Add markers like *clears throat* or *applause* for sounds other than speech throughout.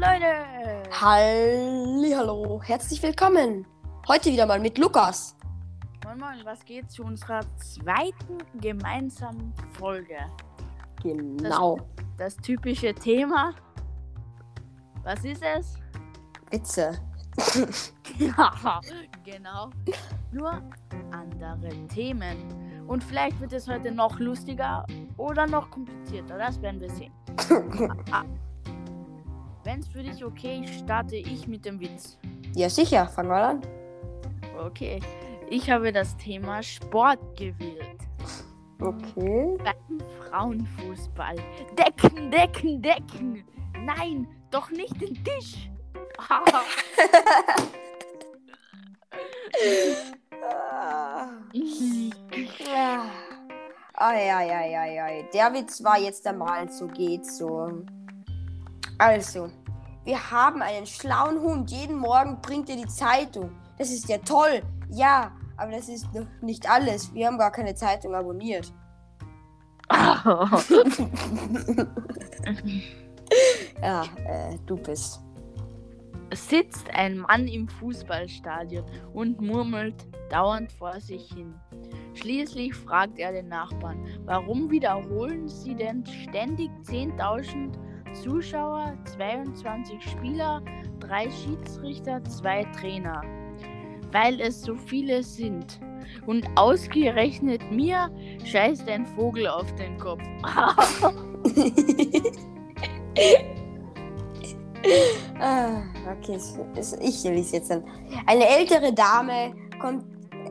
Leute! Hallo, herzlich willkommen. Heute wieder mal mit Lukas. Moin Moin, was geht zu unserer zweiten gemeinsamen Folge? Genau. Das typische Thema. Was ist es? Witze. *laughs* Ja, genau. Nur andere Themen. Und vielleicht wird es heute noch lustiger oder noch komplizierter. Das werden wir sehen. *laughs* Wenn es für dich okay ist, starte ich mit dem Witz. Ja, sicher, fangen wir an. Okay. Ich habe das Thema Sport gewählt. Okay. Beim Frauenfußball. Decken, decken, decken. Nein, doch nicht den Tisch. Ja. *laughs* Ai, ai, ai, ai, ai. Der Witz war jetzt einmal, so geht's so. Also, wir haben einen schlauen Hund. Jeden Morgen bringt er die Zeitung. Das ist ja toll. Ja, aber das ist noch nicht alles. Wir haben gar keine Zeitung abonniert. *laughs* Ja, äh, du bist. Sitzt ein Mann im Fußballstadion und murmelt dauernd vor sich hin. Schließlich fragt er den Nachbarn, warum wiederholen sie denn ständig 10.000 Zuschauer, 22 Spieler, drei Schiedsrichter, zwei Trainer? Weil es so viele sind. Und ausgerechnet mir scheißt ein Vogel auf den Kopf. *laughs* Ah, okay, ich lese jetzt dann. Eine ältere Dame kommt,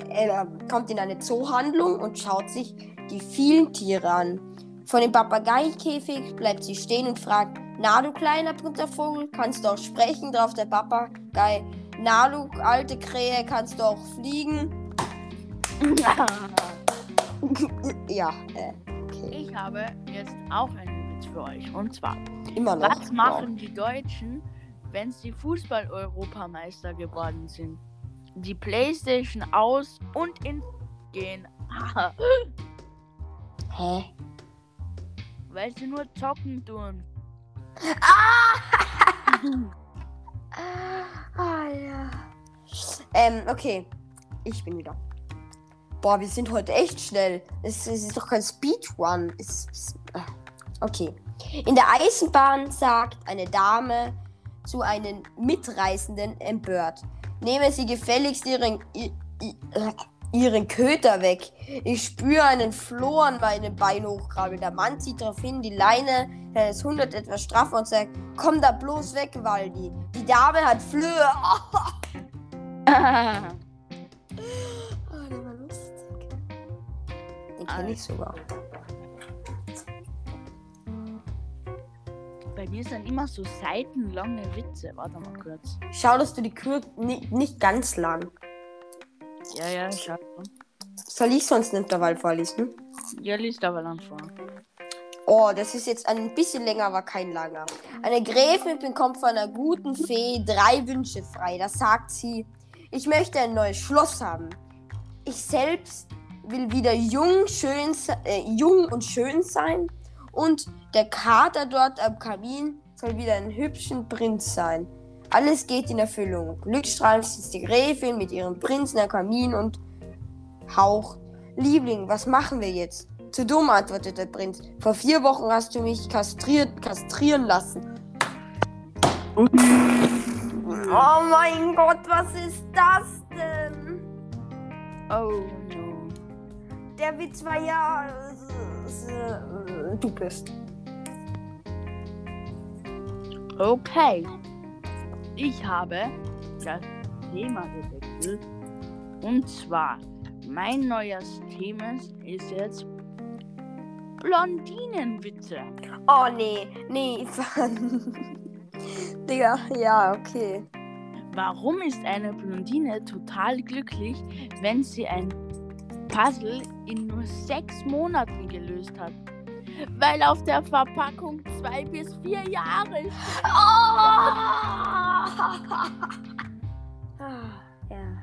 äh, kommt in eine Zoohandlung und schaut sich die vielen Tiere an. Vor dem Papageikäfig bleibt sie stehen und fragt: Na, du kleiner bunter Vogel, kannst du auch sprechen? Drauf der Papagei: Na, du alte Krähe, kannst du auch fliegen? *laughs* ja, äh, okay. Ich habe jetzt auch einen Witz für euch. Und zwar, Immer noch. was machen die Deutschen, wenn sie Fußball-Europameister geworden sind? Die Playstation aus und in gehen. *laughs* Hä? Weil sie nur zocken tun. *laughs* Ah, ja. Ähm, okay. Ich bin wieder. Boah, wir sind heute echt schnell. Es, es ist doch kein Speedrun. Es, es, äh, okay. In der Eisenbahn sagt eine Dame zu einem Mitreisenden empört. Nehme Sie gefälligst Ihren, i, i, Ihren Köter weg. Ich spüre einen Floh an meinem Bein hochkrabbeln. Der Mann zieht darauf hin, die Leine seines Hundes etwas straffer und sagt, komm da bloß weg, Waldi. Die Dame hat Flöhe. Oh, *laughs* der war lustig. Den kenne ich sogar. Bei mir sind immer so seitenlange Witze. Warte mal kurz. Schau, dass du die Kür nicht, nicht ganz lang. Ja, ja, schau. Soll ich sonst einen Intervall vorlesen? Ja, liest aber dann vor. Oh, das ist jetzt ein bisschen länger, aber kein langer. Eine Gräfin bekommt von einer guten Fee drei Wünsche frei. Da sagt sie, ich möchte ein neues Schloss haben. Ich selbst will wieder jung, schön, äh, jung und schön sein. Und der Kater dort am Kamin soll wieder ein hübschen Prinz sein. Alles geht in Erfüllung. Glückstrahlend sitzt die Gräfin mit ihrem Prinzen am Kamin und haucht. Liebling, was machen wir jetzt? Zu dumm, antwortet der Prinz. Vor vier Wochen hast du mich kastriert, kastrieren lassen. Oh mein Gott, was ist das denn? Oh no. Der Witz war ja. äh, äh, Du bist. Okay. Ich habe das Thema gewechselt. Und zwar, mein neues Thema ist jetzt Blondinenwitze. Oh nee, nee. *laughs* Digga, ja, okay. Warum ist eine Blondine total glücklich, wenn sie ein Puzzle in nur sechs Monaten gelöst hat? Weil auf der Verpackung zwei bis vier Jahre steht. Ah, ja.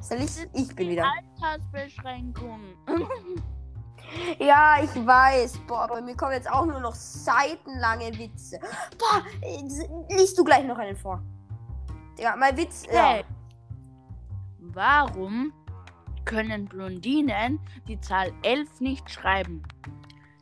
Soll ich? Ich bin wieder. Altersbeschränkung. *laughs* Ja, ich weiß. Boah, bei mir kommen jetzt auch nur noch seitenlange Witze. Boah, liest du gleich noch einen vor. Ja, mein Witz. Hey. Ja. Warum können Blondinen die Zahl 11 nicht schreiben?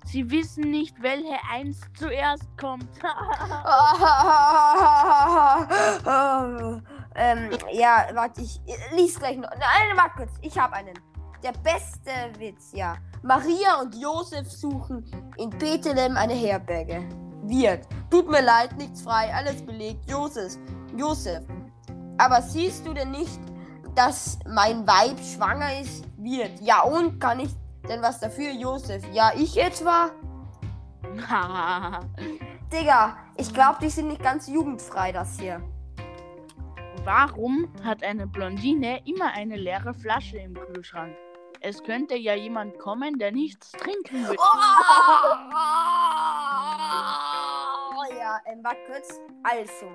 Sie wissen nicht, welche 1 zuerst kommt. *laughs* *laughs* ähm, ja, warte, ich lies gleich noch. Nein, warte kurz. Ich habe einen. Der beste Witz, ja. Maria und Josef suchen in Bethlehem eine Herberge. Wird. Tut mir leid, nichts frei, alles belegt. Josef, Josef. Aber siehst du denn nicht, dass mein Weib schwanger ist? Wird. Ja, und kann ich denn was dafür, Josef? Ja, ich etwa? *laughs* Digga, ich glaube, die sind nicht ganz jugendfrei, das hier. Warum hat eine Blondine immer eine leere Flasche im Kühlschrank? Es könnte ja jemand kommen, der nichts trinken will. Oh, ja, ähm, warte kurz. Also,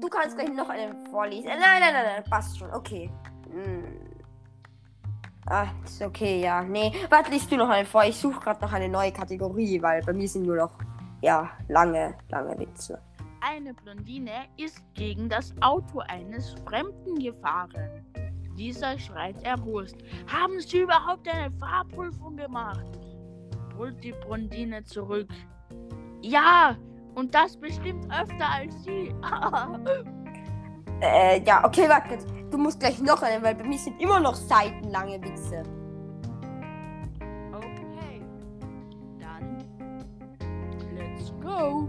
du kannst gleich noch einen vorlesen. Äh, nein, nein, nein, nein, passt schon. Okay. Hm. Ah, ist okay, ja. Nee, warte, liest du noch einen vor. Ich suche gerade noch eine neue Kategorie, weil bei mir sind nur noch, ja, lange, lange Witze. Eine Blondine ist gegen das Auto eines Fremden gefahren. Dieser schreit erbost. Haben Sie überhaupt eine Fahrprüfung gemacht? Brüllt die Blondine zurück. Ja, und das bestimmt öfter als Sie. *laughs* Äh, ja, okay, warte. Du musst gleich noch einen, weil bei mir sind immer noch seitenlange Witze. okay. Dann let's go.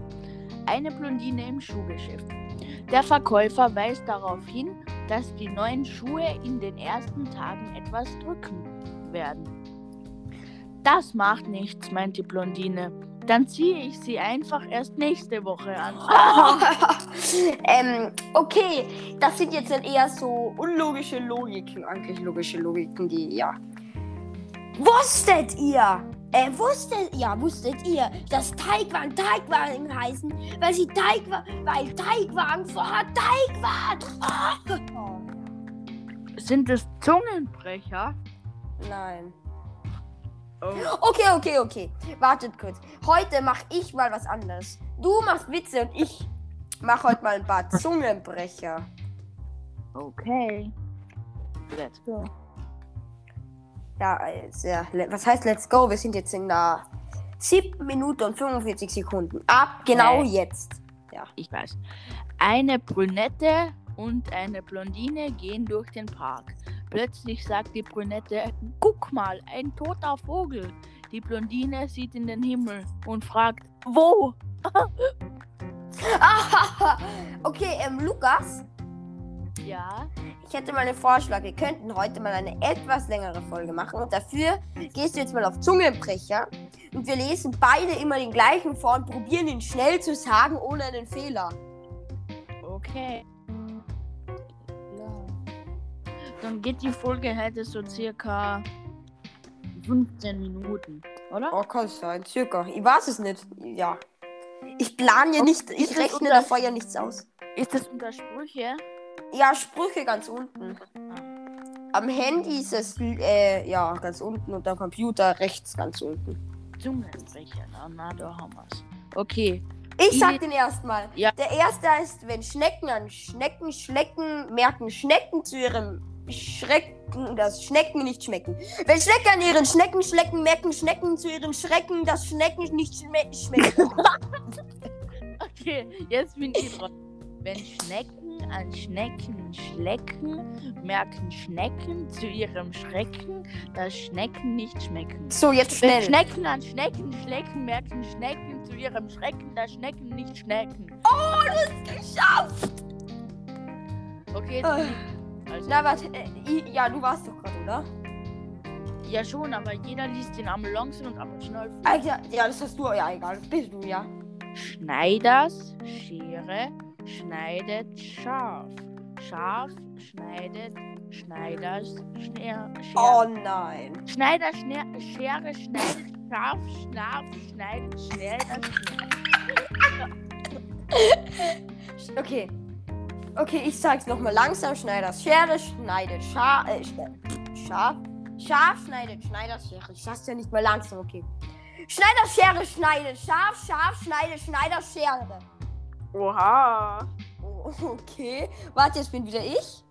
Eine Blondine im Schuhgeschäft. Der Verkäufer weist darauf hin, dass die neuen Schuhe in den ersten Tagen etwas drücken werden. Das macht nichts, meint die Blondine. Dann ziehe ich sie einfach erst nächste Woche an. *laughs* ähm, okay, das sind jetzt dann eher so unlogische Logiken, eigentlich logische Logiken, die, ja. Wusstet ihr? Äh, wusstet, ja, wusstet ihr, dass Teigwagen Teigwagen heißen, weil sie Teigwagen, weil Teigwagen vorher Teig waren? Sind es Zungenbrecher? Nein. Oh. Okay, okay, okay. Wartet kurz. Heute mache ich mal was anderes. Du machst Witze und ich mache heute mal ein paar Zungenbrecher. Okay. Let's go. Ja, also, ja, le- was heißt let's go? Wir sind jetzt in der 7 Minute und 45 Sekunden. Ab genau Nee. jetzt. Ich weiß. Eine Brünette und eine Blondine gehen durch den Park. Plötzlich sagt die Brünette, guck mal, ein toter Vogel. Die Blondine sieht in den Himmel und fragt, wo? *laughs* Okay, ähm, Lukas, Ja, ich hätte mal einen Vorschlag. Wir könnten heute mal eine etwas längere Folge machen. Und dafür gehst du jetzt mal auf Zungenbrecher. Und wir lesen beide immer den gleichen vor und probieren ihn schnell zu sagen, ohne einen Fehler. okay. Dann geht die Folge heute so circa 15 Minuten, oder? Oh, kann sein, circa. Ich weiß es nicht. Ja. Ich plane ja nicht, ich Ist rechne unter- davor ja nichts aus. Ist das unter Sprüche? Ja, Sprüche ganz unten. Am Handy ist es äh, ja ganz unten und am Computer rechts ganz unten. Zungenbrecher, na, na, da haben wir's. Okay, Ich sag den erstmal. Ja. Der erste ist, wenn Schnecken an Schnecken schlecken, merken Schnecken zu ihrem Schrecken, dass Schnecken nicht schmecken. Wenn Schnecken an ihren Schnecken schlecken, merken Schnecken zu ihrem Schrecken, dass Schnecken nicht schme schmecken. *laughs* okay, jetzt bin ich dran. Wenn Schnecken an Schnecken schlecken, merken Schnecken zu ihrem Schrecken, dass Schnecken nicht schmecken. so, jetzt Wenn schnell. Schnecken an Schnecken schlecken, merken Schnecken zu ihrem Schrecken, dass Schnecken nicht schmecken. Geschafft! Okay, jetzt Ah. bin ich. Also, Na, warte. Äh, ja, du warst doch gerade, oder? ja schon, aber jeder liest den langsam und vor. Ah, ja, ja, das hast du. Ja, egal. Bist du, ja. Schneiders Schere schneidet scharf. Scharf schneidet Schneiders Schere. Oh nein. Schneider Schne Schere schneidet scharf, schnarf schneidet schnell das *laughs* Okay. Okay, ich sag's nochmal langsam. Schneiders Schere schneidet scharf. Äh, scharf. Scharf schneidet, Schneiderschere. Ich sag's ja nicht mal langsam, okay. Schneiderschere schneidet, scharf, scharf schneidet, Schneiderschere. Oha. Oh, okay. Warte, jetzt bin wieder ich.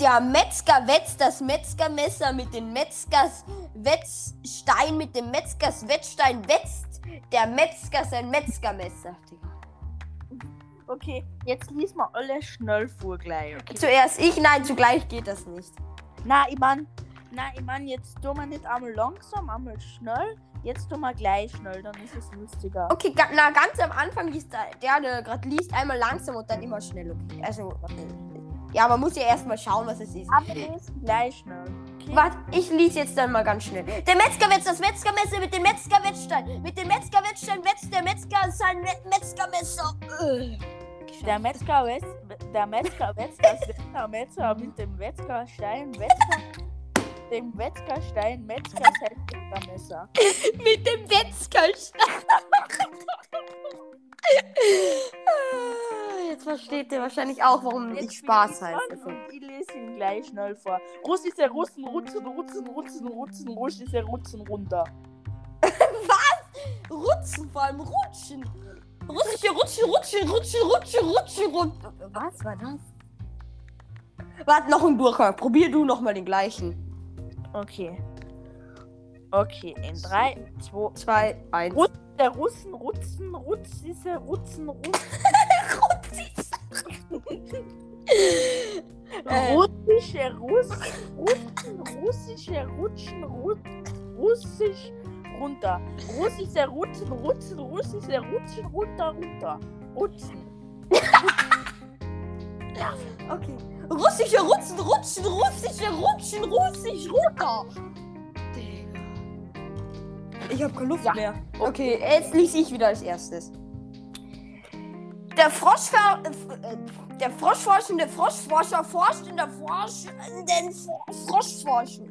Der Metzger wetzt das Metzgermesser mit dem Metzgers Wetzstein, mit dem Metzgers Wetzstein wetzt der Metzger sein Metzgermesser. Digga. Okay, jetzt lies mal alle schnell vor gleich. Okay. Zuerst ich, nein, zugleich geht das nicht. Na, ich mein, na, ich mein, jetzt tun wir nicht einmal langsam, einmal schnell. Jetzt tun wir gleich schnell, dann ist es lustiger. Okay, ga, na, ganz am Anfang liest der, der, der gerade liest, einmal langsam und dann immer schnell, okay. Also, okay. Ja, man muss ja erstmal schauen, was es ist. Aber lesen gleich schnell. Okay? Warte, ich lese jetzt dann mal ganz schnell. Der Metzger wetzt das Metzgermesser mit dem Metzgerwetzstein. Mit dem Metzgerwetzstein wetzt der Metzger sein Me Metzgermesser. Der Metzger wetzt, der Metzger wetzt das Metzgermesser mit dem Metzgerstein, Metzger, dem Metzgerstein, Metzger sein Metzgermesser. *laughs* mit dem Metzgerstein. *laughs* Ah, jetzt versteht ihr wahrscheinlich auch, warum Jetzt ich Spaß halte. Ich lese ihn gleich schnell vor. Russ ist der Russen, Rutzen, Rutzen, Rutzen, Rutzen, Russ ist der Rutzen runter. *laughs* Was? Rutzen vor allem, rutschen. Russ ist der Rutschen, Rutschen, Rutschen, Rutschen, Rutschen runter. Was war das? Warte, noch ein Burka. Probier du nochmal den gleichen. Okay. Okay, in 3, 2, 2, 1 der Russen, Rutzen, Rutzise, Rutzen, Rutzen. Äh. *laughs* Russische Russ, Russen, russische Rutschen, Rut, Russisch runter. Russische Rutzen, Rutzen, russische Rutschen runter, runter. Rutzen. Okay. Russische Rutschen, Rutschen, russische Rutschen, russisch runter. Ich hab keine Luft Ja. mehr. Okay, jetzt lese ich wieder als erstes. Der Froschver äh, der Froschforschende Froschforscher forscht in der forschenden Fro- Froschforschung.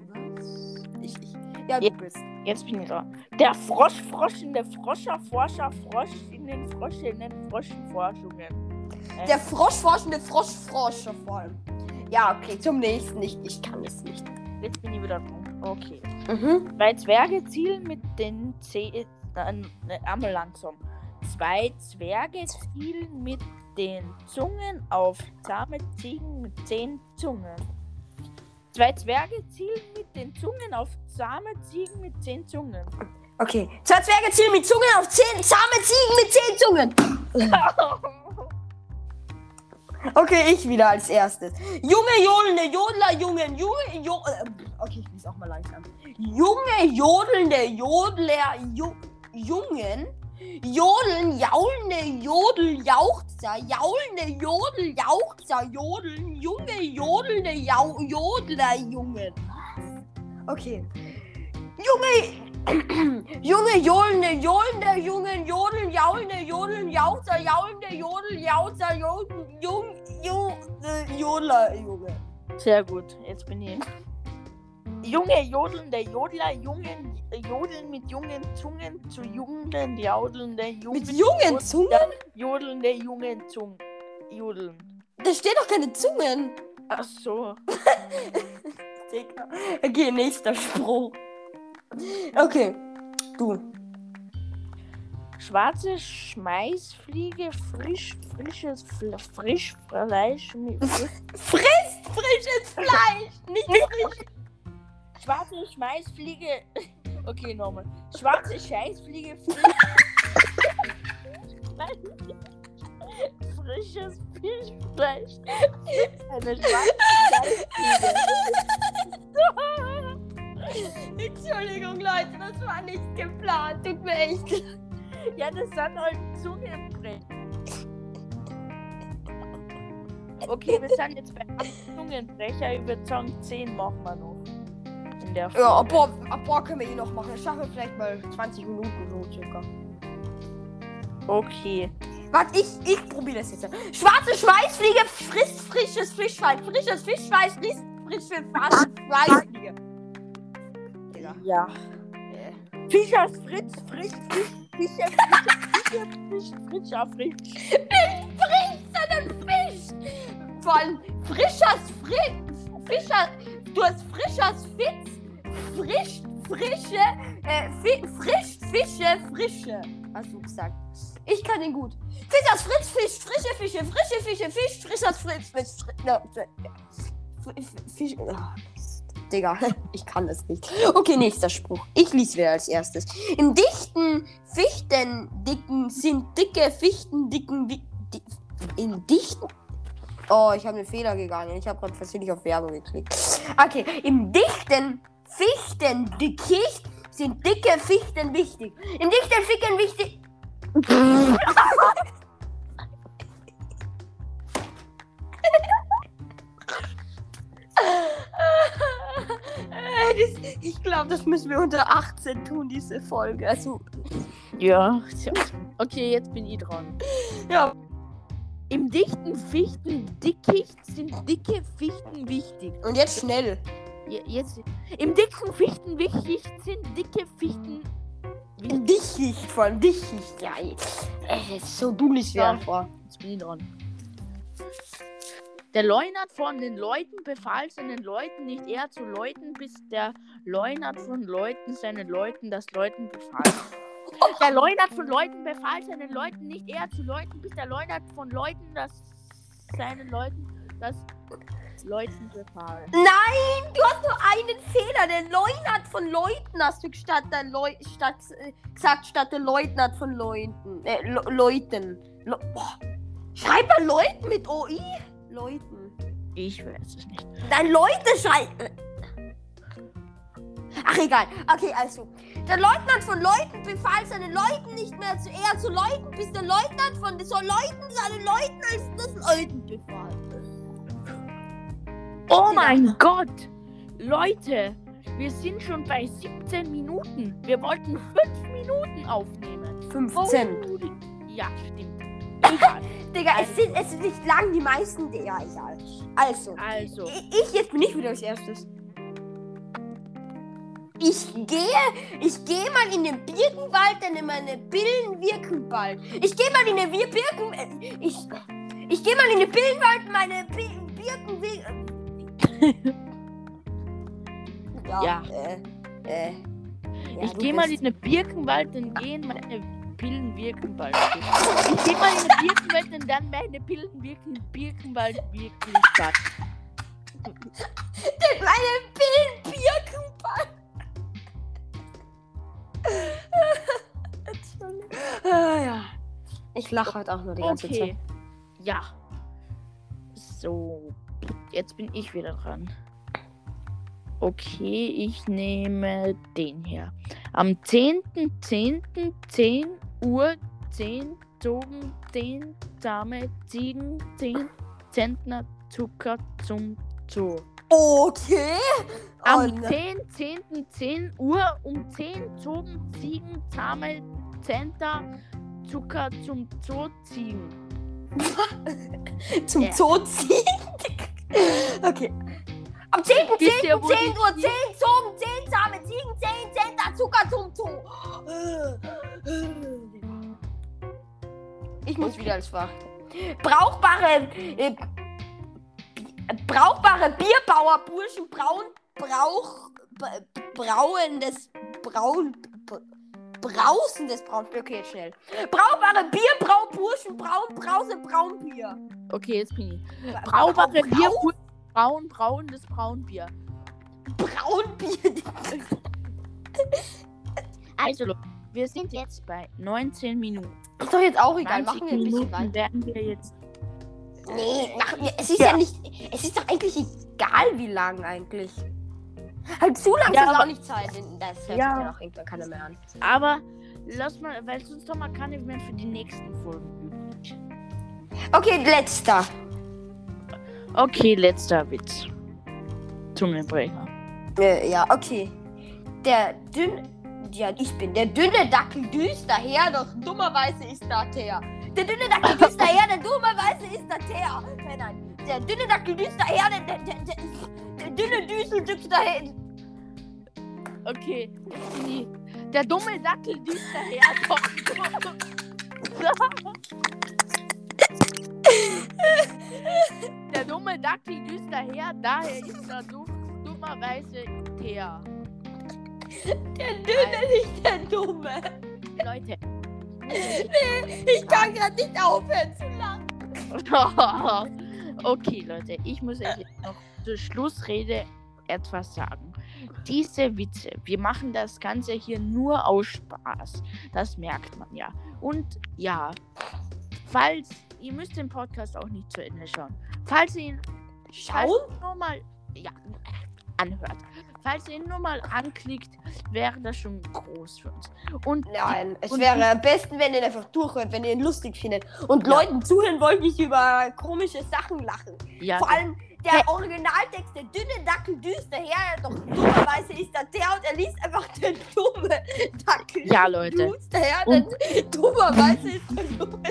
Ich, ich, ja, du Ja. bist. Jetzt bin ich dran. Der Frosch, Froschende Froscher, Forscher, Frosch in den Frosche in den Froschenforschungen. Äh, Der Froschforschende Froschforscher vor allem. Ja, okay, zum nächsten. Ich, ich kann es nicht. Jetzt bin ich wieder dran. Okay. Mhm. Zwei Zwerge zielen mit den Zehen. Äh, einmal langsam. Zwei Zwerge zielen mit den Zungen auf zahme Ziegen mit zehn Zungen. Zwei Zwerge zielen mit den Zungen auf zahme Ziegen mit zehn Zungen. Okay. Zwei Zwerge zielen mit Zungen auf zehn zahme Ziegen mit zehn Zungen. *laughs* Okay, ich wieder als erstes. Junge, jodelnde Jodler, Jungen, Junge, jo äh, Okay, ich lese auch mal langsam. Junge, jodelnde Jodler, Ju Jungen, jodeln, jaulende Jodel, Jauchzer, jaulende Jodel, Jauchzer, jodeln, Junge, jodelnde Jau Jodler, Jungen. Okay. Junge, *clears throat* Junge, jodelnde, jodelnde, Jungen, jodeln, jaulende, jodeln, Jauchzer, jaulende, Jodel, Jauchzer, jodeln, Jung, Jung, Jodler, Junge. Sehr gut, jetzt bin ich. Junge, jodelnde Jodler, Jungen, jodeln mit jungen Zungen zu jungen, jodelnde Jungen. Mit jungen Zungen? Jodelnde jungen Zungen. Jodeln. Da stehen doch keine Zungen. Ach so. *laughs* Okay, nächster Spruch. Okay, du. Schwarze Schmeißfliege, frisch, frisches Fle frisch Fleisch *laughs* Frisst frisches Fleisch, nicht frisch. Schwarze Schmeißfliege. *laughs* Okay, nochmal. Schwarze Scheißfliege, frisch. *laughs* Frisches Fischfleisch. Eine schwarze Scheißfliege. Entschuldigung, Leute, das war nicht geplant. Tut mir echt leid. Ja, das sind halt Zungenbrecher. Okay, wir sind jetzt bei Zungenbrecher. Würde sagen, 10 machen wir noch. In der Ja, Folge. boah, ab boah, können wir eh noch machen. Das schaffen wir vielleicht mal 20 Minuten so circa. Okay. Warte, ich, ich probiere das jetzt. Schwarze Schweißfliege frisst frisches Fischfleisch. Frisches Fischfleisch frisst frische Schweißfliege. Ja. Äh. Fischers Fritz, Frisch, Fisch, Fischer, Fischer, Fisch, Fischer, Frisch. frisst einen Fisch. Vor allem Frischers Fritz. Fischer. Du hast frisch als Fitz. Frisch, frische, äh, fi frisch, Fische, frische. Hast du gesagt. Ich kann den gut. Fisch aus Fritz, Fisch, frische Fische, frische Fische, Fisch, frisch aus Fritz, Fisch, Fri no, Fisch. Digga, *laughs* ich kann das nicht. Okay, nächster Spruch. Ich lese wieder als erstes. Im dichten Fichtendicken sind dicke Fichtendicken. Di in dichten. Oh, ich habe einen Fehler gegangen. Ich habe gerade versehentlich auf Werbung geklickt. Okay, im dichten Fichtendickicht sind dicke Fichten wichtig. Im dichten Fichten wichtig. *laughs* *laughs* das, ich glaube, das müssen wir unter 18 tun, diese Folge. Also, Ja. tja. Okay, jetzt bin ich dran. ja. Im dichten Fichtendickicht sind dicke Fichten wichtig. Und jetzt schnell. Je- Jetzt, Im dicken Fichtenwichtig sind dicke Fichten. Ein Dickicht, vor allem Dickicht. Ja, es ist so du nicht Ja. vor. Jetzt bin ich dran. Der Leunert von den Leuten befahl seinen Leuten nicht eher zu läuten, bis der Leunert von Leuten seinen Leuten das Läuten befahl. Der Leunert von Leuten befahl seinen Leuten nicht eher zu läuten, bis der Leunert von Leuten das seinen Leuten das Läuten befahl. Nein, du hast nur einen Fehler. Der Leutnant von Leuten hast du statt der Leu statt, äh, gesagt, statt der Leutnant von Leuten. Äh, Le Leuten. Le Boah. Schreib mal Leuten mit OI. Leuten. Ich weiß es nicht. Dein Leute schreiben. Ach, egal. Okay, also. Der Leutnant von Leuten befahl seinen Leuten nicht mehr zu eher zu läuten, bis der Leutnant von so Leuten seinen Leuten als das Leuten befahl. Oh mein Gott! Leute, wir sind schon bei 17 Minuten. Wir wollten 5 Minuten aufnehmen. 15. Oh, ja, stimmt. Egal. *laughs* Digga, es sind, es ist nicht lang, die meisten. Ja, egal. Also. Also, Ich, ich jetzt bin ich wieder als erstes. Ich gehe, ich gehe mal in den Birkenwald, dann in meine Pillen wirken bald. Ich gehe mal in den Wir Birken, äh, ich, ich gehe mal in den Pillenwald, meine Bi Birken wir- *laughs* Ja. Ja. Äh, äh, ja, ich gehe mal in den Birkenwald, dann gehen meine Pillen wirken bald. Ich gehe mal in den Birkenwald, und dann meine Pillen wirken Birkenwald wirklich bald. meine Pillen Birkenwald. Entschuldigung. Ah, ja. Ich lache heute auch nur die ganze Zeit. Okay. Ja. So. Jetzt bin ich wieder dran. Okay, ich nehme den hier. Am 10.10. 10 Uhr 10 zogen 10 zahme Ziegen 10 Zentner Zucker zum Zoo. Okay. Am Oh, ne- 10, 10, 10 Uhr um 10 zogen Ziegen zahme Zentner Zucker zum Zoo ziehen. *laughs* Zum Ja. Zoo ziehen. *laughs* okay. Am 10. 10. Wisst ihr, wo 10 die Uhr 10 zogen 10 zahme Ziegen 10 Cent Zucker zum Zoo. Ich muss wieder als Wacht. Brauchbare äh, brauchbare Bierbauer Burschen braun brauch brauendes braun brausendes braun okay schnell brauchbare Bierbrauburschen braun brause braunbier Okay, jetzt bin ich. Braubare Brau- Bier, braun, braunes Braunbier. Braunbier. *laughs* Also, wir sind jetzt bei 19 Minuten. Ist doch jetzt auch egal. 20 Machen wir ein bisschen weiter. werden wir jetzt. Nee, machen wir. Es ist ja. Ja. nicht. Es ist doch eigentlich egal, wie lang eigentlich. Halt zu lang Ja, ist aber- auch nicht Zeit. Das hört Ja. sich ja auch irgendwann keiner mehr an. Aber lass mal, weil sonst haben wir keine mehr für die nächsten Folgen übrig. Okay, letzter. Okay, letzter Witz. Zungenbrecher. Äh, ja, okay. Der dünne. Ja, ich bin der dünne Dackel düst daher, doch dummerweise ist da der. Der dünne Dackel *laughs* düst daher, der dummerweise ist da der. Nein, nein. Der dünne Dackel düst daher, der, der, der, der, der dünne Düsel düst daher. Okay. Der dumme Dackel düst daher. Doch. *laughs* *laughs* *laughs* Der dumme Dackel düst daher, daher ist er. Dummer dummerweise Thea. Der Dünne, nicht der Dumme. Leute. Ich kann gerade nicht aufhören zu lachen. *laughs* okay, Leute, ich muss euch jetzt noch zur Schlussrede etwas sagen. Diese Witze, wir machen das Ganze hier nur aus Spaß. Das merkt man ja. Und ja, falls, ihr müsst den Podcast auch nicht zu Ende schauen. Falls ihr ihn Schauen? nur mal, ja, anhört. Falls ihr ihn nur mal anklickt, wäre das schon groß für uns. Und Nein, es und wäre am besten, wenn ihr ihn einfach durchhört, wenn ihr ihn lustig findet. Und Ja. Leuten zuhören wollt, nicht über komische Sachen lachen. ja, Vor allem der Originaltext, der dünne Dackel düster her, doch dummerweise ist da der und er liest einfach der dumme Dackel. ja, Leute. düster her, Und- denn dummerweise ist der dumme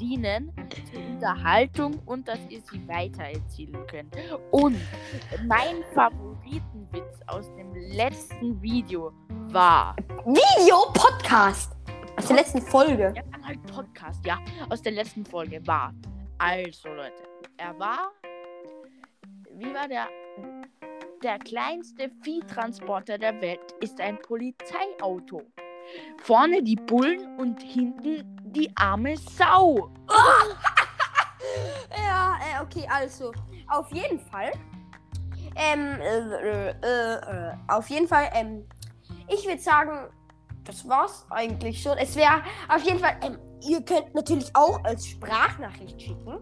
dienen zur Unterhaltung und dass ihr sie weitererzählen könnt. Und mein Favoritenwitz aus dem letzten Video war. Video Podcast. Aus der letzten Folge. Ja, dann halt Podcast, ja. Aus der letzten Folge war. Also, Leute, er war. Wie war der? Der kleinste Viehtransporter der Welt ist ein Polizeiauto. Vorne die Bullen und hinten die arme Sau. *laughs* Ja, äh, okay, also. Auf jeden Fall. Ähm, äh, äh, äh, äh, auf jeden Fall, ähm, ich würde sagen, das war's eigentlich schon. Es wäre auf jeden Fall, ähm, ihr könnt natürlich auch als Sprachnachricht schicken.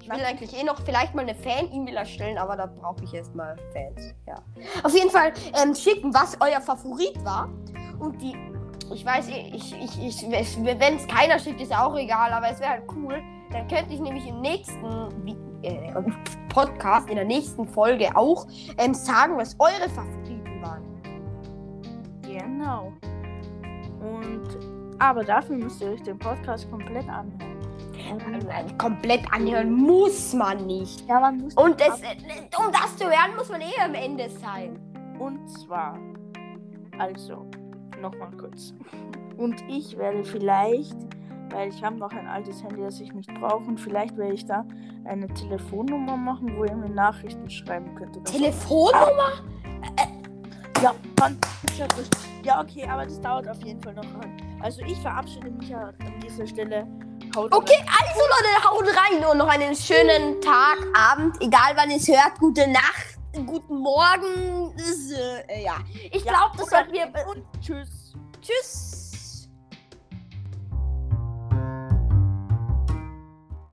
Ich will eigentlich eh noch vielleicht mal eine Fan-E-Mail erstellen, aber da brauche ich erstmal Fans. Ja. Auf jeden Fall ähm, schicken, was euer Favorit war. Und die, ich weiß, ich, ich, ich, wenn es keiner schickt, ist auch egal, aber es wäre halt cool. Dann könnte ich nämlich im nächsten äh, Podcast, in der nächsten Folge auch ähm, sagen, was eure Favoriten waren. Genau. Und. Aber dafür müsst ihr euch den Podcast komplett anhören. Also, komplett anhören muss man nicht. Ja, man muss. Und das, äh, um das zu hören, muss man eh am Ende sein. Und zwar, also, nochmal kurz. Und ich werde vielleicht, weil ich habe noch ein altes Handy, das ich nicht brauche, und vielleicht werde ich da eine Telefonnummer machen, wo ihr mir Nachrichten schreiben könnt. Telefonnummer? Ja, Mann, ja, okay, aber das dauert auf jeden Fall noch an. Also ich verabschiede mich ja an dieser Stelle. Haut Okay, also Leute, haut rein und noch einen schönen Tag, Abend, egal wann ihr es hört. Gute Nacht, guten Morgen. Äh, ja, ich Ja, glaube, das sollten wir. Und tschüss. Tschüss.